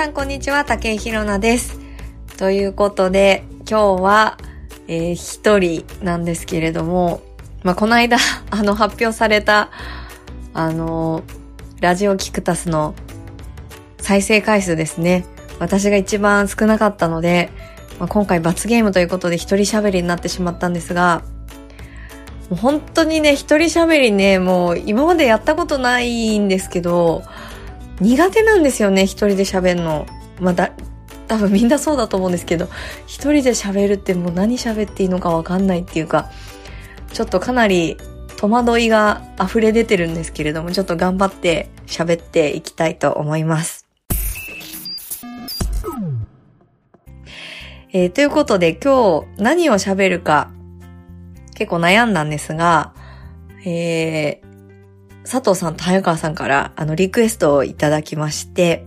さんこんにちは、竹井ひろなです。ということで、今日は、えー一人なんですけれども、まあ、この間、あの、発表された、あの、ラジオキクタスの再生回数ですね。私が一番少なかったので、まあ、今回罰ゲームということで一人喋りになってしまったんですが、もう本当にね、一人喋りね、もう今までやったことないんですけど、苦手なんですよね、一人で喋るの。まあ、だ、多分みんなそうだと思うんですけど、一人で喋るってもう何喋っていいのかわかんないっていうか、ちょっとかなり戸惑いが溢れ出てるんですけれども、ちょっと頑張って喋っていきたいと思います。えーということで今日何を喋るか結構悩んだんですが、えー佐藤さんと早川さんからあのリクエストをいただきまして、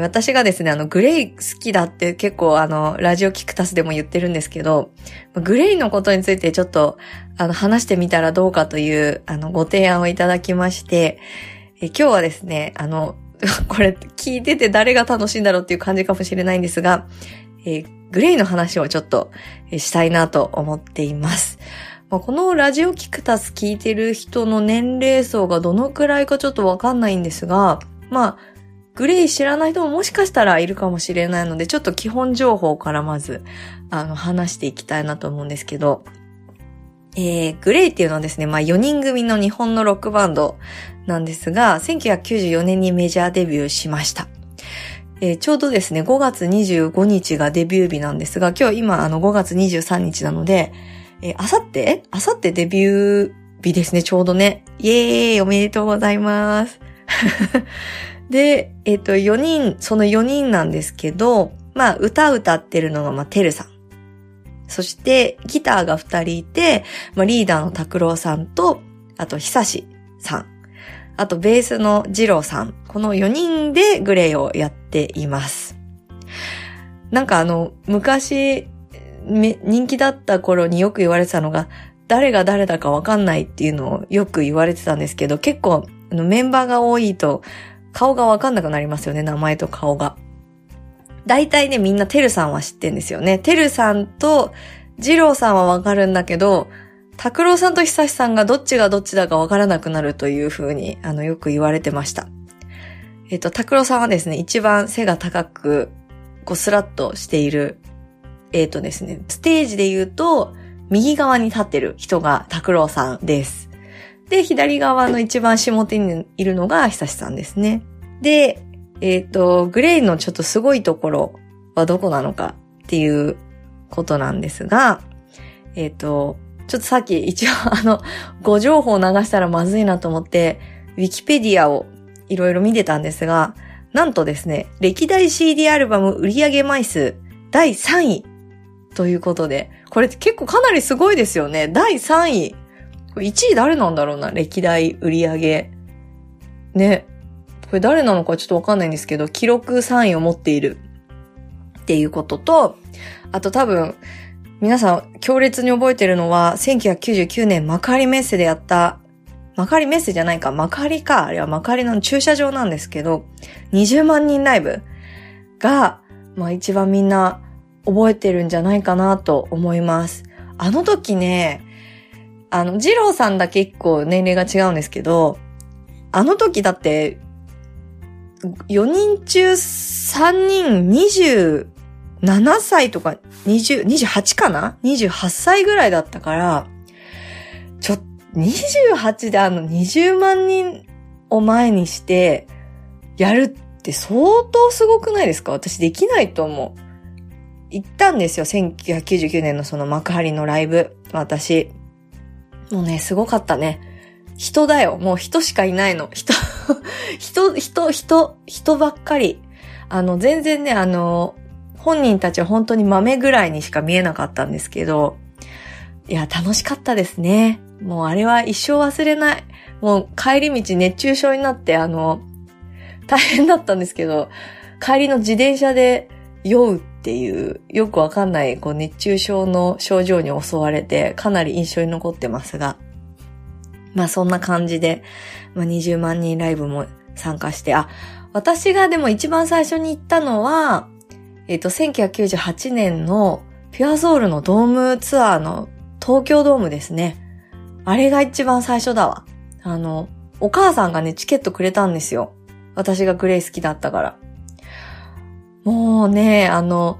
私がですね、あのグレイ好きだって結構あのラジオキクタスでも言ってるんですけど、グレイのことについてちょっとあの話してみたらどうかというあのご提案をいただきまして、え今日はですね、あの、これ聞いてて誰が楽しいんだろうっていう感じかもしれないんですが、えグレイの話をちょっとしたいなと思っています。まあこのラジオキクタス聞いてる人の年齢層がどのくらいかちょっとわかんないんですが、まあ、グレイ知らない人ももしかしたらいるかもしれないので、ちょっと基本情報からまず、あの、話していきたいなと思うんですけど、えー、グレイっていうのはですね、まあ4人組の日本のロックバンドなんですが、1994年にメジャーデビューしました。えーちょうどですね、5月25日がデビュー日なんですが、今日今あの5月23日なので、えー、あさってあさってデビュー日ですね、ちょうどね。イエーイおめでとうございます。で、えっ、と、4人、その4人なんですけど、まあ、歌歌ってるのが、まあ、てるさん。そして、ギターが2人いて、まあ、リーダーの拓郎さんと、あと、久しさん。あと、ベースの二郎さん。この4人でグレイをやっています。なんかあの、昔、め人気だった頃によく言われてたのが、誰が誰だかわかんないっていうのをよく言われてたんですけど、結構、あのメンバーが多いと、顔がわかんなくなりますよね、名前と顔が。大体ね、みんなてるさんは知ってんですよね。てるさんと、二郎さんはわかるんだけど、拓郎さんと久しさんがどっちがどっちだかわからなくなるという風に、あの、よく言われてました。えっ、と、拓郎さんはですね、一番背が高く、こう、スラッとしている、えっ、とですね、ステージで言うと、右側に立ってる人が拓郎さんです。で、左側の一番下手にいるのが久しさんですね。で、えっ、と、グレイのちょっとすごいところはどこなのかっていうことなんですが、えっ、と、ちょっとさっき一応あの、ご情報を流したらまずいなと思って、ウィキペディアをいろいろ見てたんですが、なんとですね、歴代 CD アルバム売上枚数第3位ということで、これ結構かなりすごいですよね。第3位。これ1位誰なんだろうな、歴代売上げ。ね。これ誰なのかちょっとわかんないんですけど、記録3位を持っているっていうことと、あと多分、皆さん強烈に覚えてるのは、1999年幕張メッセでやった、幕張メッセじゃないか、幕張か、あれは幕張の駐車場なんですけど、20万人ライブが、まあ一番みんな覚えてるんじゃないかなと思います。あの時ね、あの、二郎さんだけ一個年齢が違うんですけど、あの時だって、4人中3人27歳とか20、28かな ?28 歳ぐらいだったから、ちょ、28であの20万人を前にして、やるって相当すごくないですか？私できないと思う。行ったんですよ。1999年のその幕張のライブ。私。もうね、すごかったね。人だよ。もう人しかいないの。人、人、人、人、人ばっかり。あの、全然ね、あの、本人たちは本当に豆ぐらいにしか見えなかったんですけど、いや、楽しかったですね。もうあれは一生忘れない。もう帰り道熱中症になって、あの、大変だったんですけど、帰りの自転車で酔うっっていう、よくわかんない、こう、熱中症の症状に襲われて、かなり印象に残ってますが、まあそんな感じで、まあ20万人ライブも参加して、あ、私がでも一番最初に行ったのは、えっ、と、1998年のピュアソウルのドームツアーの東京ドームですね。あれが一番最初だわ。あの、お母さんがね、チケットくれたんですよ。私がグレイ好きだったから。もうね、あの、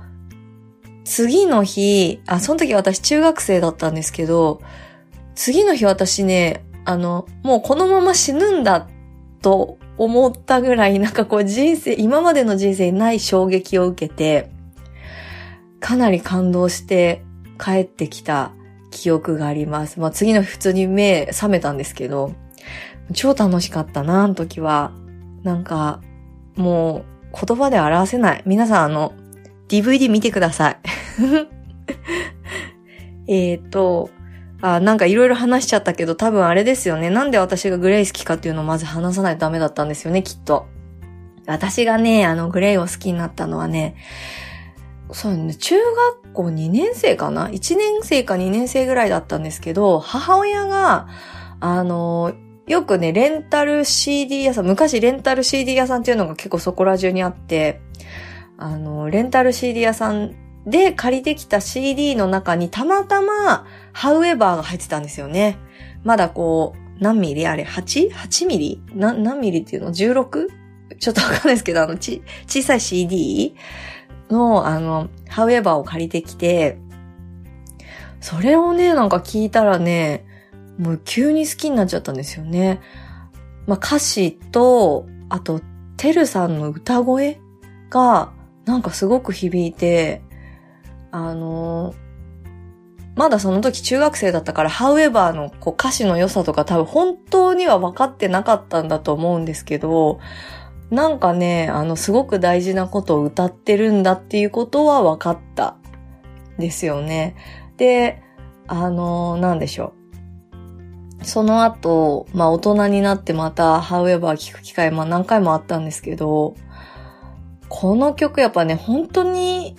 次の日、あ、その時私中学生だったんですけど、次の日私ね、あの、もうこのまま死ぬんだと思ったぐらい、なんかこう人生、今までの人生にない衝撃を受けて、かなり感動して帰ってきた記憶があります。まあ次の日普通に目覚めたんですけど、超楽しかったな、あの時は。なんか、もう言葉で表せない。皆さんあの、DVD 見てください。えっと、あ、なんかいろいろ話しちゃったけど、多分あれですよね。なんで私がグレイ好きかっていうのをまず話さないとダメだったんですよね、きっと。私がね、あの、グレイを好きになったのはね、そうね、中学校2年生かな ?1 年生か2年生ぐらいだったんですけど、母親が、あの、よくね、レンタル CD 屋さん、昔レンタル CD 屋さんっていうのが結構そこら中にあって、あの、レンタル CD 屋さんで借りてきた CD の中にたまたま、ハウエバーが入ってたんですよね。まだこう、何ミリあれ ?8?8 ミリ？な、何ミリっていうの ?16? ちょっとわかんないですけど、あの、ち、小さい CD の、あの、ハウエバーを借りてきて、それをね、なんか聞いたらね、もう急に好きになっちゃったんですよね。まあ、歌詞と、あと、てるさんの歌声が、なんかすごく響いて、あのまだその時中学生だったから、however のこう歌詞の良さとか多分本当には分かってなかったんだと思うんですけど、なんかね、あの、すごく大事なことを歌ってるんだっていうことは分かったですよね。で、あの、なんでしょう。その後、まあ大人になってまた however 聞く機会、まあ何回もあったんですけど、この曲やっぱね、本当に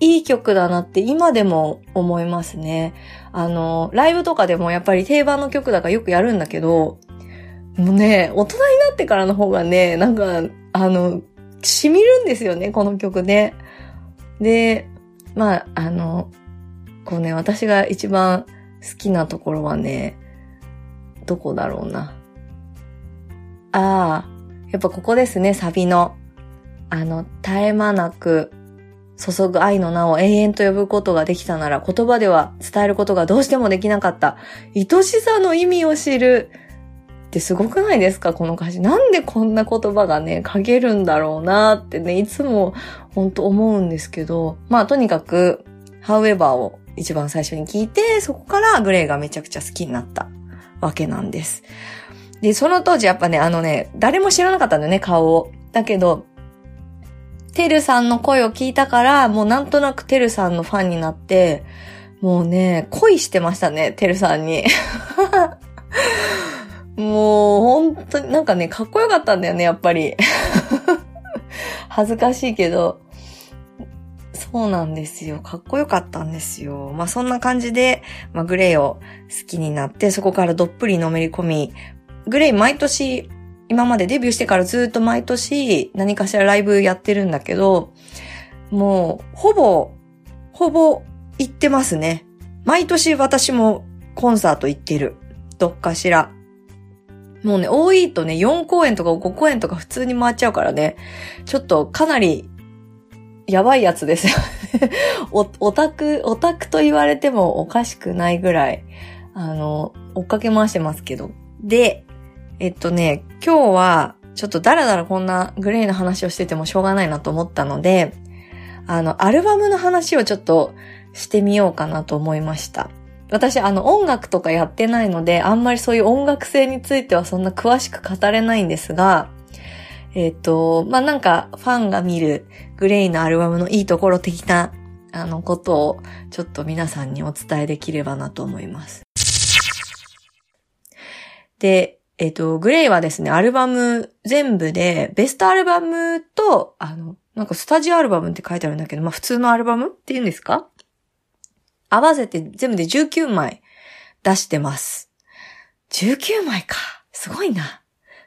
いい曲だなって今でも思いますね。あの、ライブとかでもやっぱり定番の曲だからよくやるんだけど、もうね、大人になってからの方がね、なんか、あの、染みるんですよね、この曲ね。で、まあ、あの、こうね、私が一番好きなところはね、どこだろうな。ああ、やっぱここですね、サビの。あの、絶え間なく注ぐ愛の名を永遠と呼ぶことができたなら言葉では伝えることがどうしてもできなかった。愛しさの意味を知る。ってすごくないですかこの歌詞。なんでこんな言葉がね、書けるんだろうなってね、いつも本当思うんですけど。まあとにかく、however を一番最初に聞いて、そこからグレイがめちゃくちゃ好きになったわけなんです。で、その当時やっぱね、あのね、誰も知らなかったんだよね、顔を。だけど、てるさんの声を聞いたから、もうなんとなくてるさんのファンになって、もうね、恋してましたね、てるさんに。もう、本当に、なんかね、かっこよかったんだよね、やっぱり。恥ずかしいけど。そうなんですよ。かっこよかったんですよ。まあそんな感じで、まあグレイを好きになって、そこからどっぷりのめり込み、グレイ毎年今までデビューしてからずっと毎年何かしらライブやってるんだけど、もう、ほぼ、ほぼ行ってますね。毎年私もコンサート行ってる。どっかしら。もうね、多いとね、4公演とか5公演とか普通に回っちゃうからね、ちょっとかなり、やばいやつですよ お、オタク、オタクと言われてもおかしくないぐらい、あの、追っかけ回してますけど。で、えっとね、今日は、ちょっとだらだらこんなグレーの話をしててもしょうがないなと思ったので、あの、アルバムの話をちょっとしてみようかなと思いました。私、あの、音楽とかやってないので、あんまりそういう音楽性についてはそんな詳しく語れないんですが、えっ、と、まあ、なんか、ファンが見るグレイのアルバムのいいところ的な、あの、ことを、ちょっと皆さんにお伝えできればなと思います。で、えっ、と、グレイはですね、アルバム全部で、ベストアルバムと、あの、なんかスタジオアルバムって書いてあるんだけど、まあ普通のアルバムって言うんですか？合わせて全部で19枚出してます。19枚か。すごいな。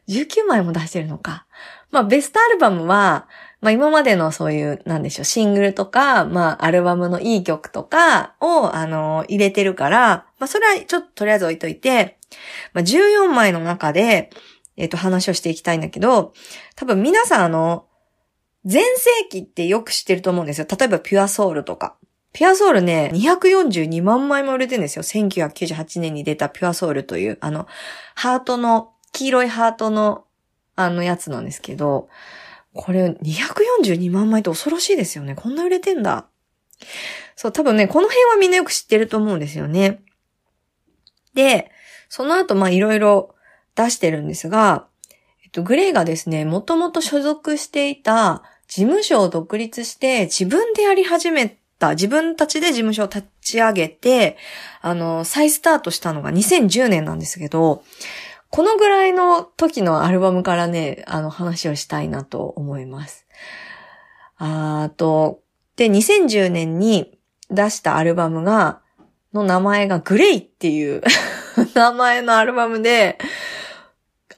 19枚も出してるのか。まあベストアルバムは、まあ今までのそういう、なんでしょう、シングルとか、まあアルバムのいい曲とかを、あの、入れてるから、まあそれはちょっととりあえず置いといて、まあ14枚の中で、えっ、ー、と話をしていきたいんだけど、多分皆さんあの、前世紀ってよく知ってると思うんですよ。例えばピュアソウルとか。ピュアソウルね、242万枚も売れてるんですよ。1998年に出たピュアソウルという、あの、ハートの、黄色いハートの、あのやつなんですけど、これ242万枚って恐ろしいですよね。こんな売れてんだ。そう、多分ね、この辺はみんなよく知ってると思うんですよね。で、その後、まいろいろ出してるんですが、えっと、グレイがですね、もともと所属していた事務所を独立して自分でやり始めた、自分たちで事務所を立ち上げて、あの、再スタートしたのが2010年なんですけど、このぐらいの時のアルバムからね、あの話をしたいなと思います。あと、で、2010年に出したアルバムが、の名前がグレイっていう 名前のアルバムで、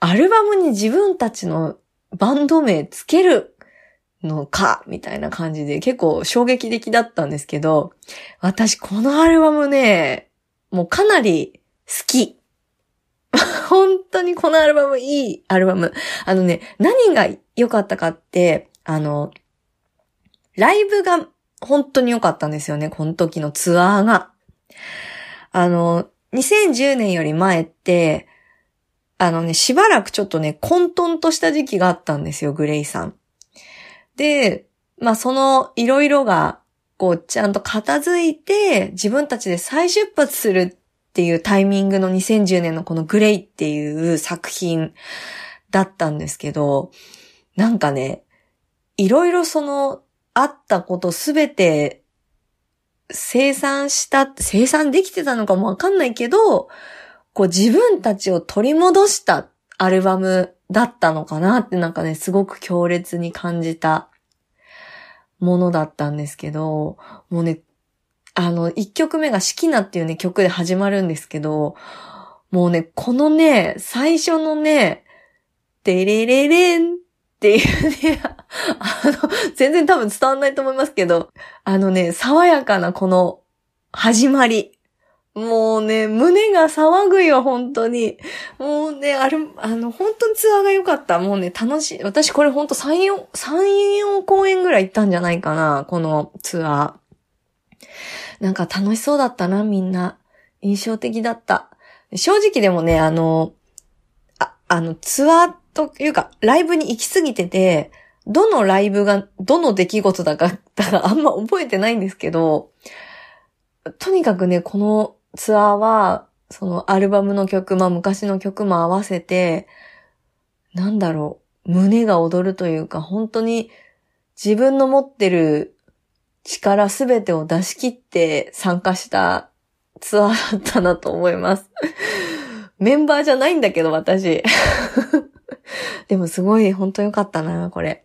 アルバムに自分たちのバンド名つけるのか、みたいな感じで結構衝撃的だったんですけど、私このアルバムね、もうかなり好き。本当にこのアルバムいいアルバム。あのね、何が良かったかって、あの、ライブが本当に良かったんですよね、この時のツアーが。あの、2010年より前って、あのね、しばらくちょっとね、混沌とした時期があったんですよ、グレイさん。で、まあそのいろいろが、こう、ちゃんと片付いて、自分たちで再出発するっていうタイミングの2010年のこのグレイっていう作品だったんですけど、なんかね、いろいろその、あったことすべて生産した、生産できてたのかもわかんないけど、こう自分たちを取り戻したアルバムだったのかなってなんかね、すごく強烈に感じたものだったんですけど、もうね、あの、一曲目が四季なっていうね、曲で始まるんですけど、もうね、このね、最初のね、デレレレンっていうね、あの、全然多分伝わんないと思いますけど、あのね、爽やかなこの始まり。もうね、胸が騒ぐよ、本当に。もうね、あれ、あの、本当にツアーが良かった。もうね、楽しい。私これ本当3、4、3、4公演ぐらい行ったんじゃないかな、このツアー。なんか楽しそうだったな、みんな。印象的だった。正直でもね、あの、あ、あの、ツアーというか、ライブに行きすぎてて、どのライブが、どの出来事だか、だから あんま覚えてないんですけど、とにかくね、このツアーは、そのアルバムの曲、まあ昔の曲も合わせて、なんだろう、胸が踊るというか、本当に自分の持ってる力すべてを出し切って参加したツアーだったなと思います。メンバーじゃないんだけど、私。でもすごい本当良かったな、これ。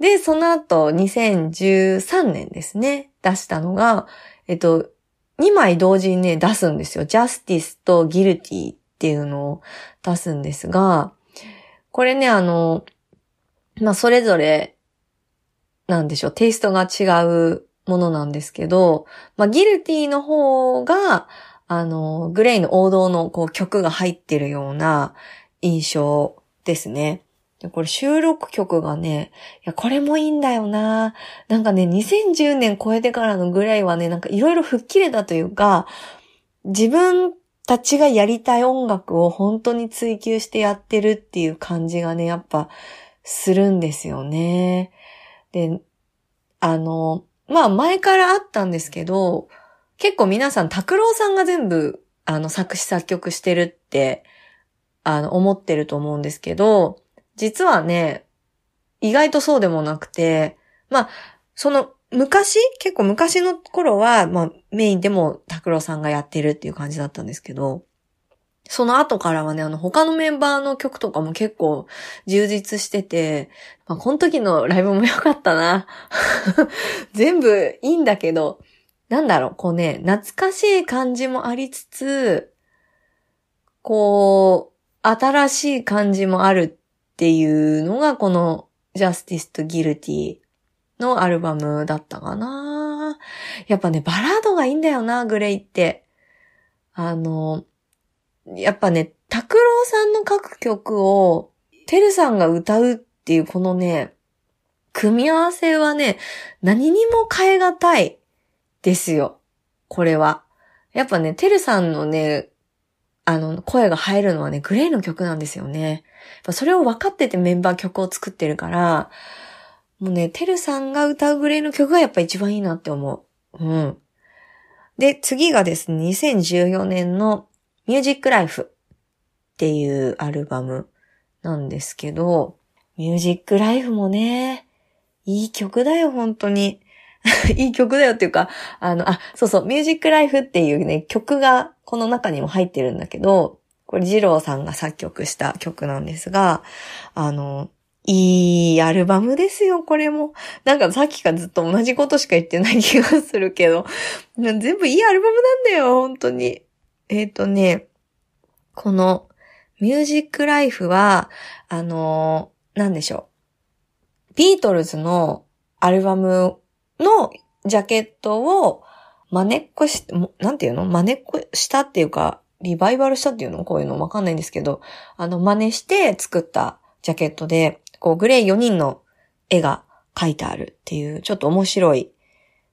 で、その後、2013年ですね、出したのが、えっと、2枚同時にね、出すんですよ。ジャスティスとギルティっていうのを出すんですが、これね、あの、まあ、それぞれなんでしょう、テイストが違うものなんですけど、まあ、ギルティの方が、あの、グレイの王道のこう曲が入ってるような印象ですね。これ収録曲がね、いや、これもいいんだよな。なんかね、2010年超えてからのグレイはね、なんかいろいろ吹っ切れたというか、自分たちがやりたい音楽を本当に追求してやってるっていう感じがね、やっぱするんですよね。で、あの、まあ前からあったんですけど、結構皆さん、拓郎さんが全部、あの、作詞作曲してるって、あの、思ってると思うんですけど、実はね、意外とそうでもなくて、まあ、その、昔結構昔の頃は、まあ、メインでも拓郎さんがやってるっていう感じだったんですけど、その後からはね、あの、他のメンバーの曲とかも結構充実してて、まあ、この時のライブも良かったな。全部いいんだけど、なんだろう、こうね、懐かしい感じもありつつ、こう、新しい感じもあるっていうのがこの Justice to Guilty のアルバムだったかな。やっぱね、バラードがいいんだよな、グレイって。あの、やっぱね、拓郎さんの書く曲を、てるさんが歌うっていうこのね、組み合わせはね、何にも変え難いですよ。これは。やっぱね、てるさんのね、あの、声が入るのはね、グレイの曲なんですよね。それを分かっててメンバー曲を作ってるから、もうね、てるさんが歌うグレイの曲がやっぱ一番いいなって思う。うん。で、次がですね、2014年のミュージックライフっていうアルバムなんですけど、ミュージックライフもね、いい曲だよ、本当に。いい曲だよっていうか、あの、あ、そうそう、ミュージックライフっていうね、曲がこの中にも入ってるんだけど、これ、二郎さんが作曲した曲なんですが、あの、いいアルバムですよ、これも。なんかさっきからずっと同じことしか言ってない気がするけど、全部いいアルバムなんだよ、本当に。えっ、ー、とね、このミュージックライフは、あのなんでしょう。ビートルズのアルバムのジャケットを真似っこし、なんていうの？真似っこしたっていうか、リバイバルしたっていうの？こういうの？わかんないんですけど、あの、真似して作ったジャケットで、こう、グレイ4人の絵が描いてあるっていう、ちょっと面白い、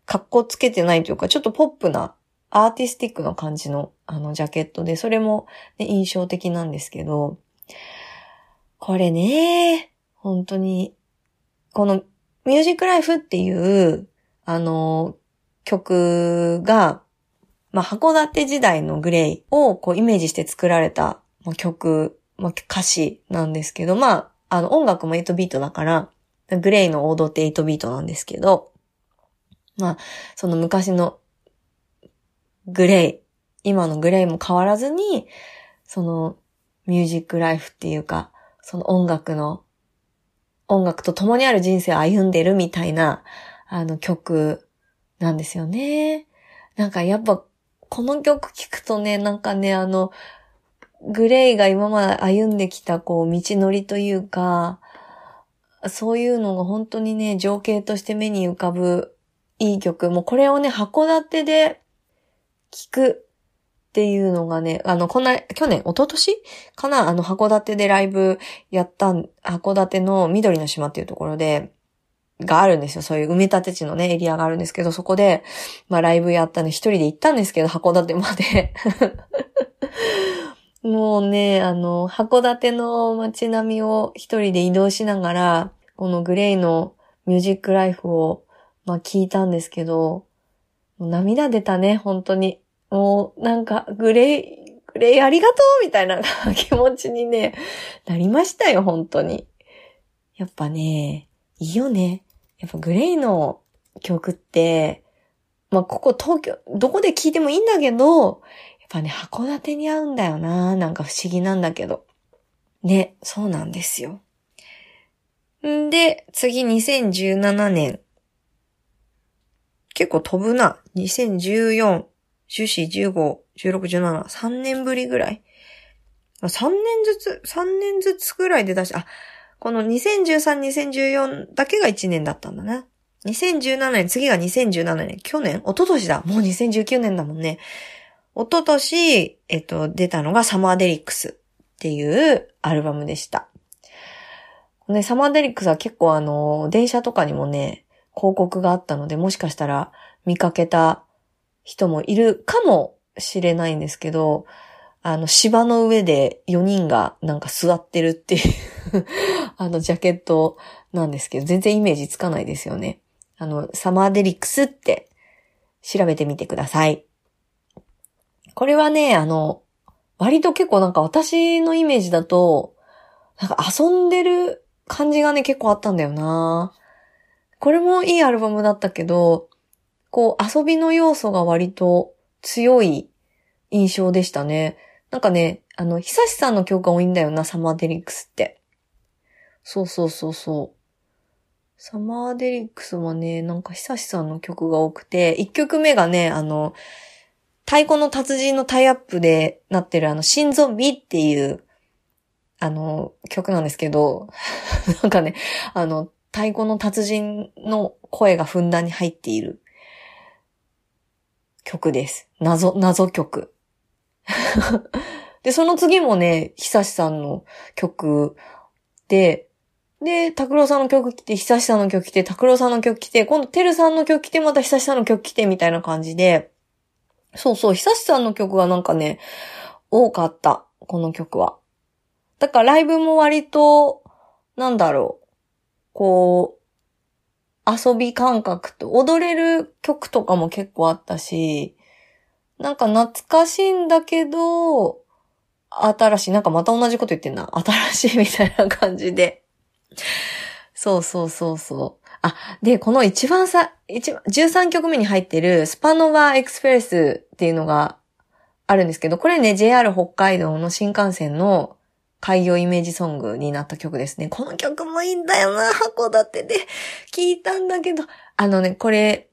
格好つけてないというか、ちょっとポップな、アーティスティックな感じの、あの、ジャケットで、それも、ね、印象的なんですけど、これね、本当に、この、ミュージックライフっていう、あの、曲が、まあ、函館時代のグレイをこうイメージして作られた、まあ、曲、まあ、歌詞なんですけど、まあ、あの音楽も8ビートだから、グレイの王道って8ビートなんですけど、まあ、その昔のグレイ、今のグレイも変わらずに、そのミュージックライフっていうか、その音楽の、音楽と共にある人生を歩んでるみたいな、あの曲なんですよね。なんかやっぱ、この曲聴くとね、なんかね、あの、グレイが今まで歩んできた、こう、道のりというか、そういうのが本当にね、情景として目に浮かぶいい曲。もうこれをね、函館で聴くっていうのがね、あの、こんな、去年、一昨年？かな？あの、函館でライブやった函館の緑の島っていうところで、があるんですよ。そういう埋め立て地のね、エリアがあるんですけど、そこで、まあライブやったの一人で行ったんですけど、函館まで もうね、あの、函館の街並みを一人で移動しながら、このグレイのミュージックライフを、まあ聞いたんですけど、涙出たね、本当に。もう、なんか、グレイ、グレイありがとうみたいな 気持ちにね、なりましたよ、本当に。やっぱね、いいよね。やっぱグレイの曲って、まあ、ここ東京、どこで聴いてもいいんだけど、やっぱね、函館に合うんだよな。なんか不思議なんだけど。ね、そうなんですよ。んで、次2017年。結構飛ぶな。2014、14、15、16、17、3年ぶりぐらい。3年ずつ、3年ずつぐらいで出し、あ、この2013、2014だけが1年だったんだね。2017年、次が2017年、去年一昨年だ。もう2019年だもんね。一昨年、えっと、出たのがサマーデリックスっていうアルバムでした。ね、サマーデリックスは結構あの、電車とかにもね、広告があったので、もしかしたら見かけた人もいるかもしれないんですけど、あの、芝の上で4人がなんか座ってるっていう あの、ジャケットなんですけど、全然イメージつかないですよね。あの、サマーデリックスって調べてみてください。これはね、あの、割と結構なんか私のイメージだと、なんか遊んでる感じがね、結構あったんだよなこれもいいアルバムだったけど、こう遊びの要素が割と強い印象でしたね。なんかね、あの、久しさんの曲が多いんだよな、サマーデリックスって。そうそうそうそう。サマーデリックスはね、なんか久しさんの曲が多くて、一曲目がね、あの、太鼓の達人のタイアップでなってるあの、新ゾンビっていう、あの、曲なんですけど、なんかね、あの、太鼓の達人の声がふんだんに入っている曲です。謎、謎曲。で、その次もね、久しさんの曲で、で、拓郎さんの曲来て、久しさんの曲来て、拓郎さんの曲来て、今度てるさんの曲来て、また久しさんの曲来て、みたいな感じで、そうそう、久しさんの曲がなんかね、多かった。この曲は。だからライブも割と、なんだろう。こう、遊び感覚と、踊れる曲とかも結構あったし、なんか懐かしいんだけど、新しい、なんかまた同じこと言ってんな。新しいみたいな感じで。そうそうそうそう。あ、で、この一番さ、一番、13曲目に入ってるスパノバエクスプレスっていうのがあるんですけど、これね、JR 北海道の新幹線の開業イメージソングになった曲ですね。この曲もいいんだよな、函館で聞いたんだけど。あのね、これ、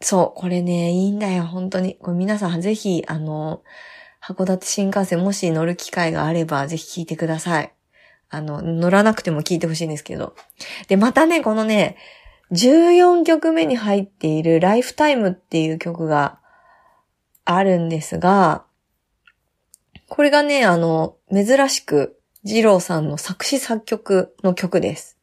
そう、これね、いいんだよ、本当に。これ皆さんぜひ、あの、函館新幹線もし乗る機会があれば、ぜひ聞いてください。あの、乗らなくても聞いてほしいんですけど。で、またね、このね、14曲目に入っているライフタイムっていう曲があるんですが、これがね、あの、珍しく、二郎さんの作詞作曲の曲です。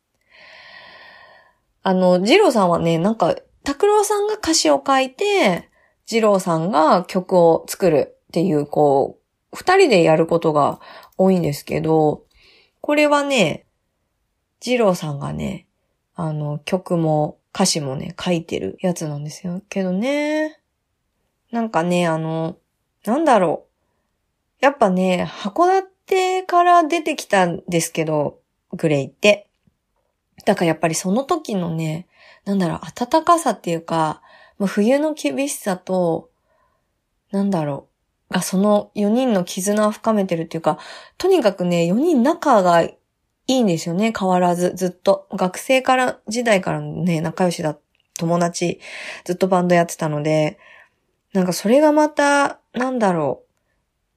あの、二郎さんはね、なんか、拓郎さんが歌詞を書いて、二郎さんが曲を作るっていう、こう、二人でやることが多いんですけど、これはね、二郎さんがね、あの、曲も歌詞もね、書いてるやつなんですよ。けどね、なんかね、あの、なんだろう。やっぱね、函館から出てきたんですけど、グレイって。だからやっぱりその時のね、なんだろう、暖かさっていうか、もう冬の厳しさと、なんだろう、がその4人の絆を深めてるっていうか、とにかくね、4人仲がいいんですよね、変わらず、ずっと。学生から、時代からね、仲良しだ、友達、ずっとバンドやってたので、なんかそれがまた、なんだろう、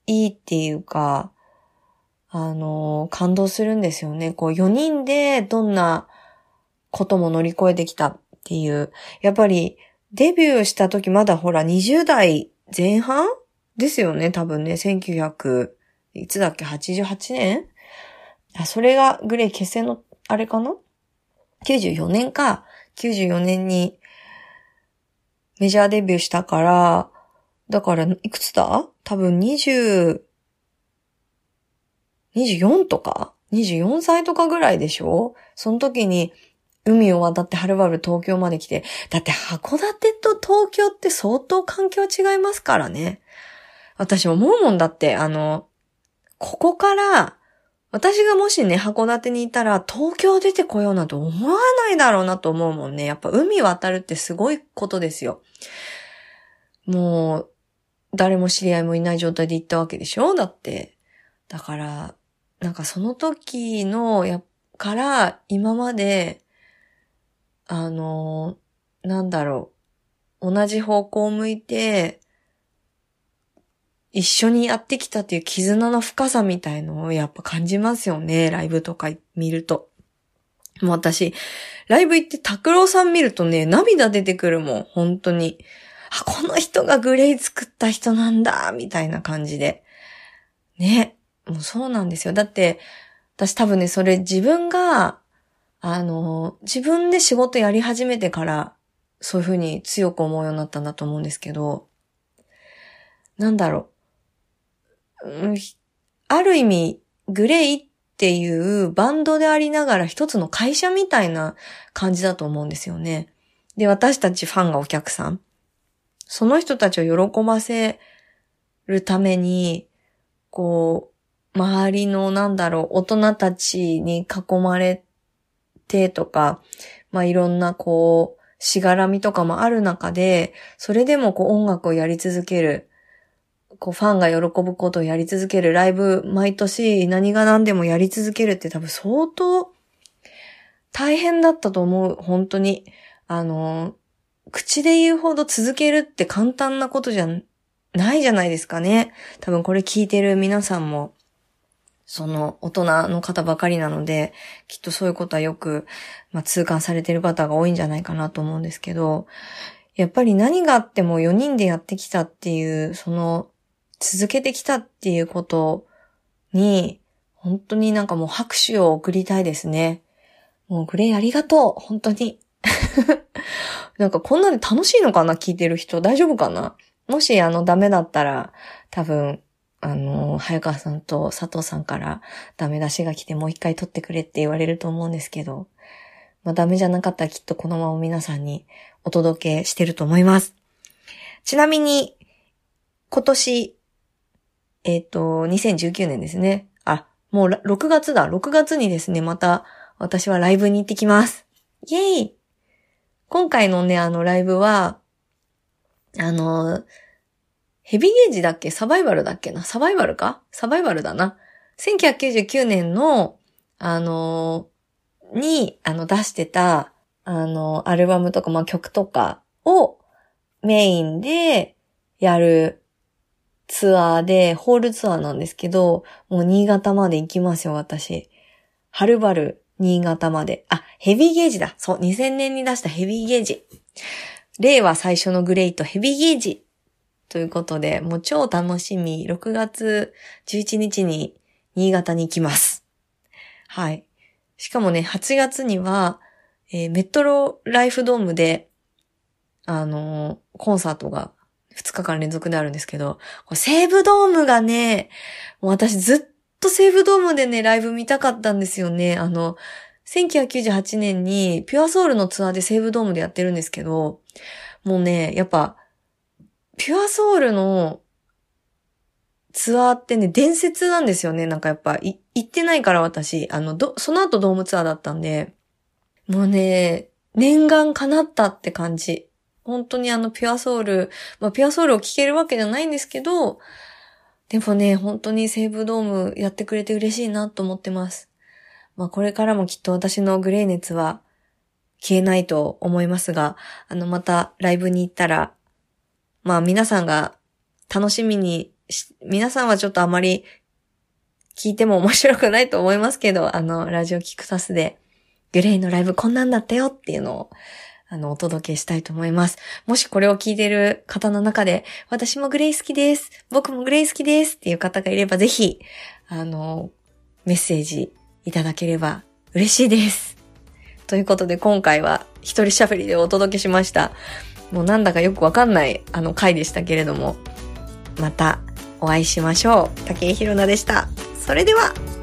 いいっていうか、あの、感動するんですよね。こう4人でどんなことも乗り越えてきたっていう。やっぱりデビューした時まだほら20代前半ですよね、多分ね。1900、いつだっけ ?88 年？あ、それがグレイ結成の、あれかな ?94 年か。94年にメジャーデビューしたから、だから、いくつだ？多分20、24とか ?24 歳とかぐらいでしょ？その時に、海を渡ってはるばる東京まで来て、だって函館と東京って相当環境違いますからね。私思うもんだって、あの、ここから、私がもしね、函館にいたら、東京出てこようなんて思わないだろうなと思うもんね。やっぱ海渡るってすごいことですよ。もう、誰も知り合いもいない状態で行ったわけでしょ？だって。だから、なんかその時の、や、から今まで、あの、なんだろう、同じ方向を向いて、一緒にやってきたっていう絆の深さみたいのをやっぱ感じますよね、ライブとか見ると。もう私、ライブ行って拓郎さん見るとね、涙出てくるもん、本当に。あ、この人がグレイ作った人なんだ、みたいな感じで。ね。もうそうなんですよ。だって、私多分ね、それ自分が、あの、自分で仕事やり始めてから、そういうふうに強く思うようになったんだと思うんですけど、なんだろう。うん、ある意味、グレイっていうバンドでありながら一つの会社みたいな感じだと思うんですよね。で、私たちファンがお客さん。その人たちを喜ばせるために、こう、周りのなんだろう、大人たちに囲まれてとか、まあいろんなこう、しがらみとかもある中で、それでもこう音楽をやり続ける、こうファンが喜ぶことをやり続ける、ライブ毎年何が何でもやり続けるって多分相当大変だったと思う、本当に。あの、口で言うほど続けるって簡単なことじゃないじゃないですかね。多分これ聞いてる皆さんも、その大人の方ばかりなので、きっとそういうことはよく、まあ、痛感されてる方が多いんじゃないかなと思うんですけど、やっぱり何があっても4人でやってきたっていう、その、続けてきたっていうことに、本当になんかもう拍手を送りたいですね。もうグレイありがとう本当に。なんかこんなで楽しいのかな？聞いてる人大丈夫かな？もしあのダメだったら多分あの、早川さんと佐藤さんからダメ出しが来てもう一回撮ってくれって言われると思うんですけど、まあダメじゃなかったらきっとこのまま皆さんにお届けしてると思います。ちなみに、今年、えっ、ー、と、2019年ですね。あ、もう6月だ。6月にですね、また私はライブに行ってきます。イェイ今回のね、あのライブは、あの、ヘビーゲージだっけ？サバイバルだっけな？サバイバルか？サバイバルだな。1999年の、あの、に、あの、出してた、あの、アルバムとか、まあ、曲とかをメインでやるツアーで、ホールツアーなんですけど、もう新潟まで行きますよ、私。はるばる新潟まで。あ、ヘビーゲージだ。そう、2000年に出したヘビーゲージ。令和最初のグレイトヘビーゲージということで、もう超楽しみ。6月11日に新潟に行きます。はい。しかもね、8月には、えー、メトロライフドームで、あのー、コンサートが2日間連続であるんですけど、西武ドームがね、もう私ずっと西武ドームでね、ライブ見たかったんですよね。あの、1998年にピュアソウルのツアーで西武ドームでやってるんですけど、もうね、やっぱピュアソウルのツアーってね、伝説なんですよね。なんかやっぱ、行ってないから私、あの、どその後ドームツアーだったんで、もうね、念願叶ったって感じ。本当にあの、ピュアソウル、まあ、ピュアソウルを聴けるわけじゃないんですけど、でもね、本当に西武ドームやってくれて嬉しいなと思ってます。まあ、これからもきっと私のグレー熱は消えないと思いますが、あの、またライブに行ったらまあ皆さんが楽しみにし皆さんはちょっとあまり聞いても面白くないと思いますけど、あの、ラジオキクサスで、グレイのライブこんなんだったよっていうのを、あの、お届けしたいと思います。もしこれを聞いてる方の中で、私もグレイ好きです。僕もグレイ好きですっていう方がいれば、ぜひ、あの、メッセージいただければ嬉しいです。ということで、今回は一人喋りでお届けしました。もうなんだかよくわかんないあの回でしたけれども、またお会いしましょう。竹井ひろなでした。それでは。